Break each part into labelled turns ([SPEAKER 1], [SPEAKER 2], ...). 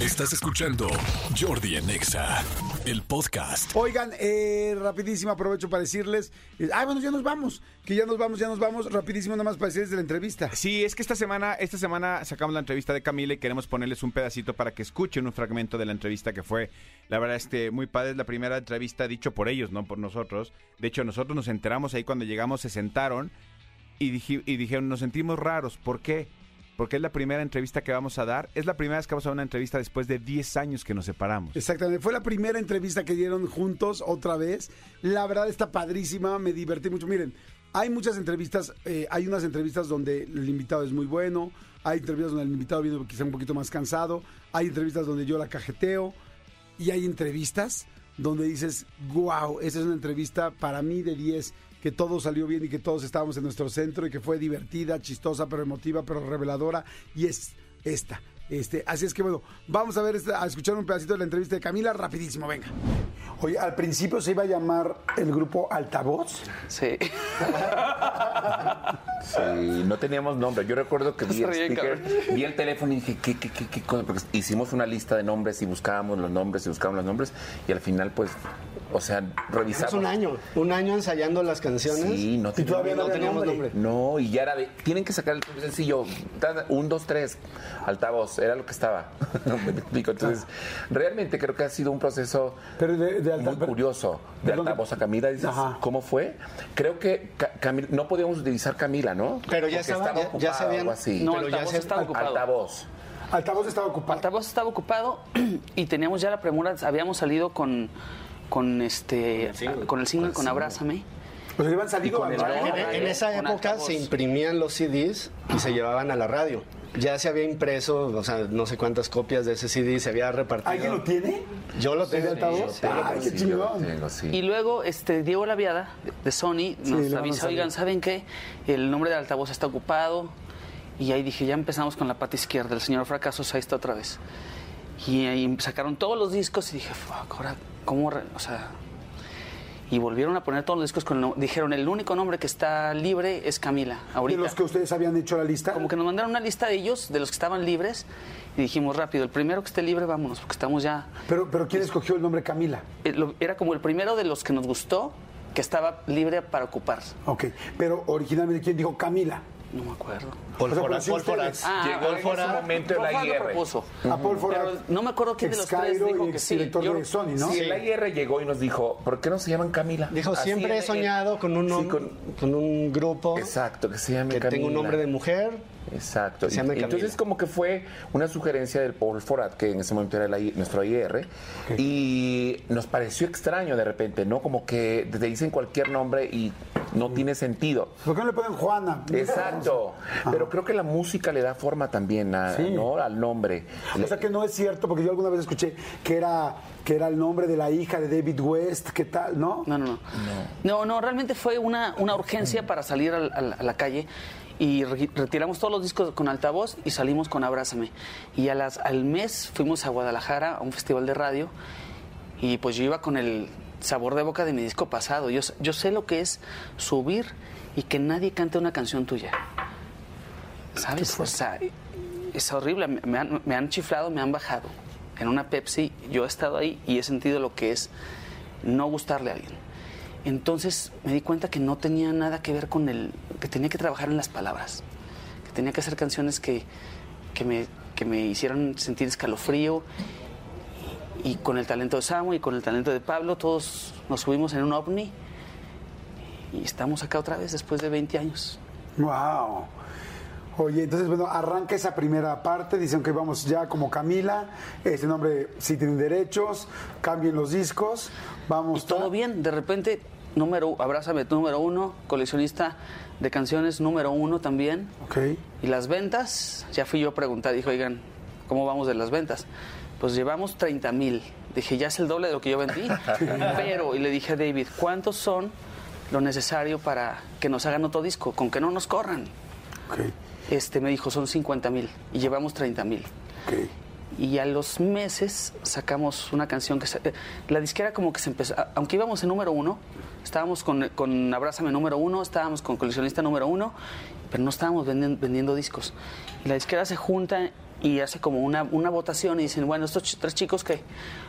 [SPEAKER 1] Estás escuchando Jordi en Exa, el podcast.
[SPEAKER 2] Oigan, eh, rapidísimo, aprovecho para decirles. eh, ah, bueno, ya nos vamos. Que ya nos vamos, ya nos vamos. Rapidísimo, nada más para decirles de la entrevista.
[SPEAKER 3] Sí, es que esta semana, esta semana sacamos la entrevista de Camila y queremos ponerles un pedacito para que escuchen un fragmento de la entrevista que fue, la verdad, este, muy padre. Es la primera entrevista dicho por ellos, no por nosotros. De hecho, nosotros nos enteramos ahí cuando llegamos, se sentaron y, dije- y dijeron, nos sentimos raros. ¿Por qué? Porque es la primera entrevista que vamos a dar. Es la primera vez que vamos a dar una entrevista después de 10 años que nos separamos.
[SPEAKER 2] Exactamente. Fue la primera entrevista que dieron juntos otra vez. La verdad está padrísima, me divertí mucho. Miren, hay muchas entrevistas, eh, hay unas entrevistas donde el invitado es muy bueno, hay entrevistas donde el invitado viene quizá un poquito más cansado, hay entrevistas donde yo la cajeteo y hay entrevistas donde dices, wow, esa es una entrevista para mí de 10, que todo salió bien y que todos estábamos en nuestro centro y que fue divertida, chistosa, pero emotiva, pero reveladora y es esta. Este, así es que bueno, vamos a ver esta- a escuchar un pedacito de la entrevista de Camila rapidísimo, venga. Oye, al principio se iba a llamar el grupo Altavoz.
[SPEAKER 4] Sí.
[SPEAKER 5] Sí, no teníamos nombre. Yo recuerdo que vi el speaker, vi el teléfono y dije, ¿qué, qué, qué, qué cosa? Porque hicimos una lista de nombres y buscábamos los nombres y buscábamos los nombres y al final, pues, o sea, revisamos.
[SPEAKER 6] Es un año, un año ensayando las canciones.
[SPEAKER 5] Sí, no
[SPEAKER 2] Y todavía no,
[SPEAKER 6] teníamos
[SPEAKER 2] nombre.
[SPEAKER 6] nombre.
[SPEAKER 5] No, y ya era de, tienen que sacar el primer sencillo, un, dos, tres, altavoz, era lo que estaba. Me explico. Entonces, realmente creo que ha sido un proceso
[SPEAKER 2] Pero de, de alta-
[SPEAKER 5] muy curioso. De
[SPEAKER 2] Perdón.
[SPEAKER 5] altavoz a Camila, dices,
[SPEAKER 2] Ajá.
[SPEAKER 5] ¿cómo fue? Creo que Ca- Camila- no podíamos utilizar Camila, ¿no?
[SPEAKER 6] Pero ya
[SPEAKER 5] Porque
[SPEAKER 6] estaba- ya- ya
[SPEAKER 5] ocupada
[SPEAKER 6] se
[SPEAKER 5] o así.
[SPEAKER 4] No,
[SPEAKER 6] Pero ya
[SPEAKER 4] altavoz
[SPEAKER 6] se-
[SPEAKER 4] estaba ocupado.
[SPEAKER 5] Altavoz.
[SPEAKER 2] Altavoz estaba ocupado.
[SPEAKER 4] Altavoz estaba ocupado y teníamos ya la premura, habíamos salido con con este con el single con Abrázame.
[SPEAKER 2] O sea, iban
[SPEAKER 4] con
[SPEAKER 2] la-
[SPEAKER 4] logo.
[SPEAKER 6] En, en esa
[SPEAKER 4] Con
[SPEAKER 6] época
[SPEAKER 4] altavoz.
[SPEAKER 6] se imprimían los CDs y se llevaban a la radio. Ya se había impreso, o sea, no sé cuántas copias de ese CD se había repartido.
[SPEAKER 2] ¿Alguien lo tiene?
[SPEAKER 6] Yo lo tengo.
[SPEAKER 5] Sí, sí.
[SPEAKER 4] Y luego este Diego Laviada de- de Sony nos
[SPEAKER 2] a
[SPEAKER 4] avisa, oigan, ¿saben qué? El nombre del altavoz está ocupado. Y ahí dije, ya empezamos con la pata izquierda, el señor Fracasos, ahí está otra vez. Y ahí sacaron todos los discos y dije, fuck, ahora, ¿cómo? re-?" O sea, y volvieron a poner todos los discos con el nombre. Dijeron, el único nombre que está libre es Camila,
[SPEAKER 2] De
[SPEAKER 4] ahorita.
[SPEAKER 2] los que ustedes habían hecho la lista.
[SPEAKER 4] Como que nos mandaron una lista de ellos, de los que estaban libres, y dijimos rápido, el primero que esté libre, vámonos, porque estamos ya...
[SPEAKER 2] Pero, pero ¿quién escogió el nombre Camila?
[SPEAKER 4] eh, Era como el primero de los que nos gustó, que estaba libre para ocupar.
[SPEAKER 2] Ok, pero originalmente, ¿quién dijo Camila?
[SPEAKER 4] No me acuerdo.
[SPEAKER 2] Sí
[SPEAKER 6] pólvora.
[SPEAKER 2] ustedes.
[SPEAKER 4] Ah,
[SPEAKER 5] Llegó en ese momento el
[SPEAKER 4] lo
[SPEAKER 5] AIR.
[SPEAKER 4] propuso.
[SPEAKER 2] A Paul Forat,
[SPEAKER 4] Pero no me acuerdo quién de los tres dijo
[SPEAKER 2] y
[SPEAKER 4] que sí.
[SPEAKER 2] exdirector
[SPEAKER 4] Yo-
[SPEAKER 2] de Sony, ¿no?
[SPEAKER 5] Sí, el AIR llegó y nos dijo, ¿por qué no se llaman Camila?
[SPEAKER 6] Dijo,
[SPEAKER 5] Así
[SPEAKER 6] siempre he soñado con un,
[SPEAKER 5] Sí, con-
[SPEAKER 6] con un grupo
[SPEAKER 5] Exacto, que se llame
[SPEAKER 6] que
[SPEAKER 5] Camila.
[SPEAKER 6] tenga un nombre de mujer.
[SPEAKER 5] Exacto.
[SPEAKER 6] Se llama
[SPEAKER 5] Y- Entonces
[SPEAKER 6] Camila.
[SPEAKER 5] como que fue una sugerencia del Paul Forat, que en ese momento era el nuestro IR, y nos pareció extraño de repente, ¿no? Como que te dicen cualquier nombre y no tiene sentido.
[SPEAKER 2] ¿Por qué no le ponen Juana?
[SPEAKER 5] Exacto. Pero creo que la música le da forma también a-
[SPEAKER 2] Sí.
[SPEAKER 5] ¿no? al nombre.
[SPEAKER 2] O sea que no es cierto, porque yo alguna vez escuché que era, que era el nombre de la hija de David West, ¿qué tal? ¿No?
[SPEAKER 4] No, no, no. No, no, realmente fue una, una urgencia para salir al- al- a la calle y re- retiramos todos los discos con altavoz y salimos con Abrázame. Y a las, al mes fuimos a Guadalajara a un festival de radio y pues yo iba con el sabor de boca de mi disco pasado. Yo, yo sé lo que es subir y que nadie cante una canción tuya. ¿Sabes? O sea, es horrible. Me- Me han, me han chiflado, me han bajado. En una Pepsi yo he estado ahí y he sentido lo que es no gustarle a alguien. Entonces me di cuenta que no tenía nada que ver con el... que tenía que trabajar en las palabras. Que tenía que hacer canciones que, que, me, que me hicieran sentir escalofrío. Y, con el talento de Samu y con el talento de Pablo, todos nos subimos en un ovni. Y estamos acá otra vez después de 20 años.
[SPEAKER 2] Wow. Oye, entonces, bueno, arranca esa primera parte, dicen que vamos ya como Camila, este nombre sí tienen derechos, cambien los discos, vamos...
[SPEAKER 4] Y todo bien, de repente, número, abrázame, número uno, coleccionista de canciones número uno también.
[SPEAKER 2] Ok.
[SPEAKER 4] Y las ventas, ya fui yo a preguntar, dijo, oigan, ¿cómo vamos de las ventas? Pues llevamos 30 mil. Dije, ya es el doble de lo que yo vendí. Pero, y le dije a David, ¿cuántos son lo necesario para que nos hagan otro disco? Con que no nos corran. Este me dijo, son 50 mil. Y llevamos 30 mil. Y a los meses sacamos una canción que... se- eh, la disquera como que se empezó... Aunque íbamos en número uno, estábamos con, con Abrázame número uno, estábamos con Coleccionista número uno, pero no estábamos vendiendo, vendiendo discos. Y la disquera se junta y hace como una, una votación y dicen, bueno, estos tres chicos que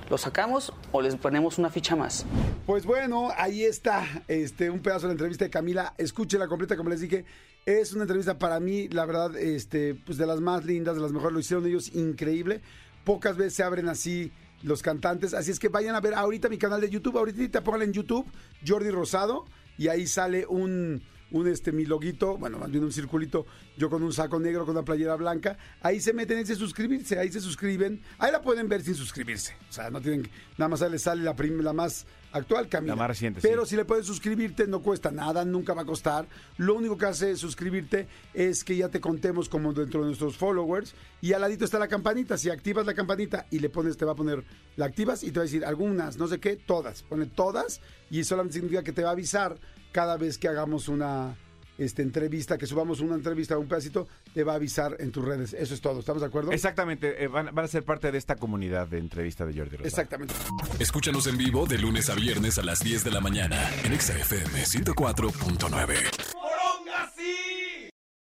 [SPEAKER 4] los sacamos o les ponemos una ficha más.
[SPEAKER 2] Pues bueno, ahí está este, un pedazo de la entrevista de Camila. Escúchela completa, como les dije. Es una entrevista para mí, la verdad, este, pues de las más lindas, de las mejores. Lo hicieron ellos increíble. Pocas veces se abren así los cantantes. Así es que vayan a ver ahorita mi canal de YouTube. Ahorita pónganle en YouTube, Jordi Rosado, y ahí sale un, un este, mi loguito, bueno, más bien un circulito, yo con un saco negro, con una playera blanca. Ahí se meten, ahí se suscribirse, ahí se suscriben. Ahí la pueden ver sin suscribirse. O sea, no tienen, nada más ahí les sale la, prim- la más actual, Camila.
[SPEAKER 3] La más reciente,
[SPEAKER 2] Pero
[SPEAKER 3] sí.
[SPEAKER 2] si le puedes suscribirte, no cuesta nada, nunca va a costar. Lo único que hace suscribirte es que ya te contemos como dentro de nuestros followers. Y al ladito está la campanita. Si activas la campanita y le pones, te va a poner, la activas y te va a decir algunas, no sé qué, todas. Pone todas y solamente significa que te va a avisar cada vez que hagamos una este, entrevista, que subamos una entrevista, un pedacito, te va a avisar en tus redes. Eso es todo. ¿Estamos de acuerdo?
[SPEAKER 3] Exactamente, eh, van, van a ser parte de esta comunidad de entrevista de Jordi Rosado.
[SPEAKER 2] Exactamente.
[SPEAKER 1] Escúchanos en vivo de lunes a viernes a las 10 de la mañana en Exa FM 104.9.